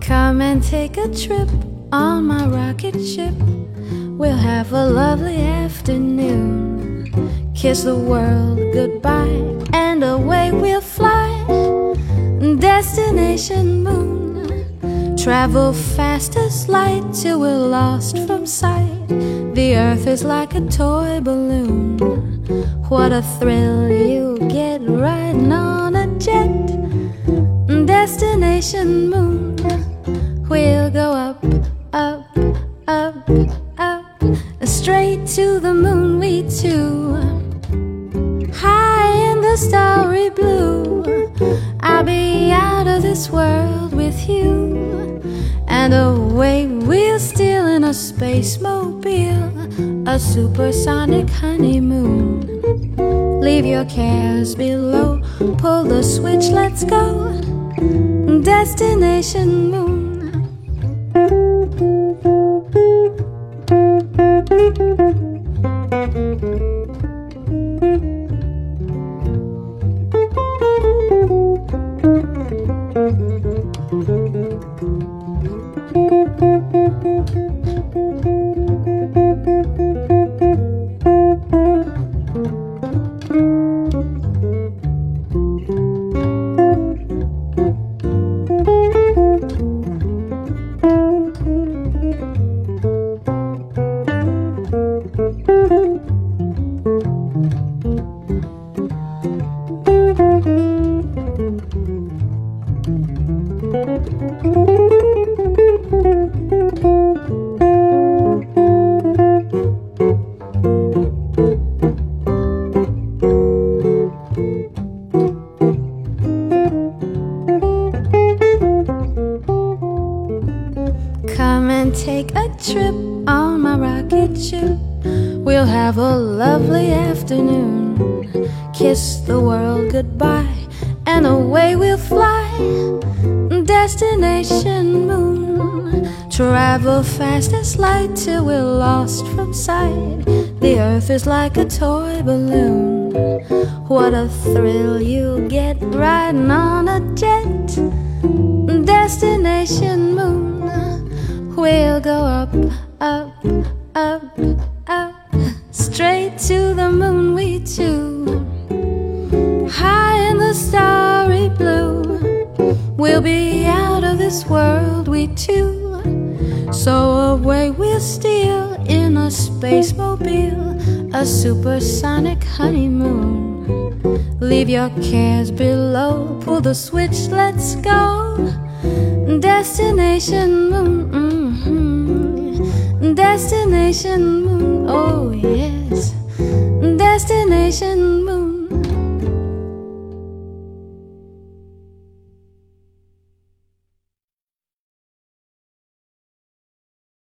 Come and take a trip on my rocket ship. We'll have a lovely afternoon. Kiss the world goodbye, and away we'll fly. Destination moon. Travel fast as light till we're lost from sight. The earth is like a toy balloon. What a thrill you get Destination moon. We'll go up, up, up, up, straight to the moon, we two. High in the starry blue, I'll be out of this world with you. And away we'll steal in a space mobile, a supersonic honeymoon. Leave your cares below, pull the switch, let's go. Destination moon. Come and take a trip on my rocket ship. We'll have a lovely afternoon. Kiss the world goodbye, and away we'll fly. Destination moon. Travel fast as light till we're lost from sight. The earth is like a toy balloon. What a thrill you'll get riding on a jet. Destination moon. We'll go up, up, up, up, straight to the moon, we two. High in the starry blue, we'll be out of this world, we two. So away we'll steal in a space mobile, a supersonic honeymoon. Leave your cares below, pull the switch, let's go. Destination moon. mhm. Destination moon. Oh,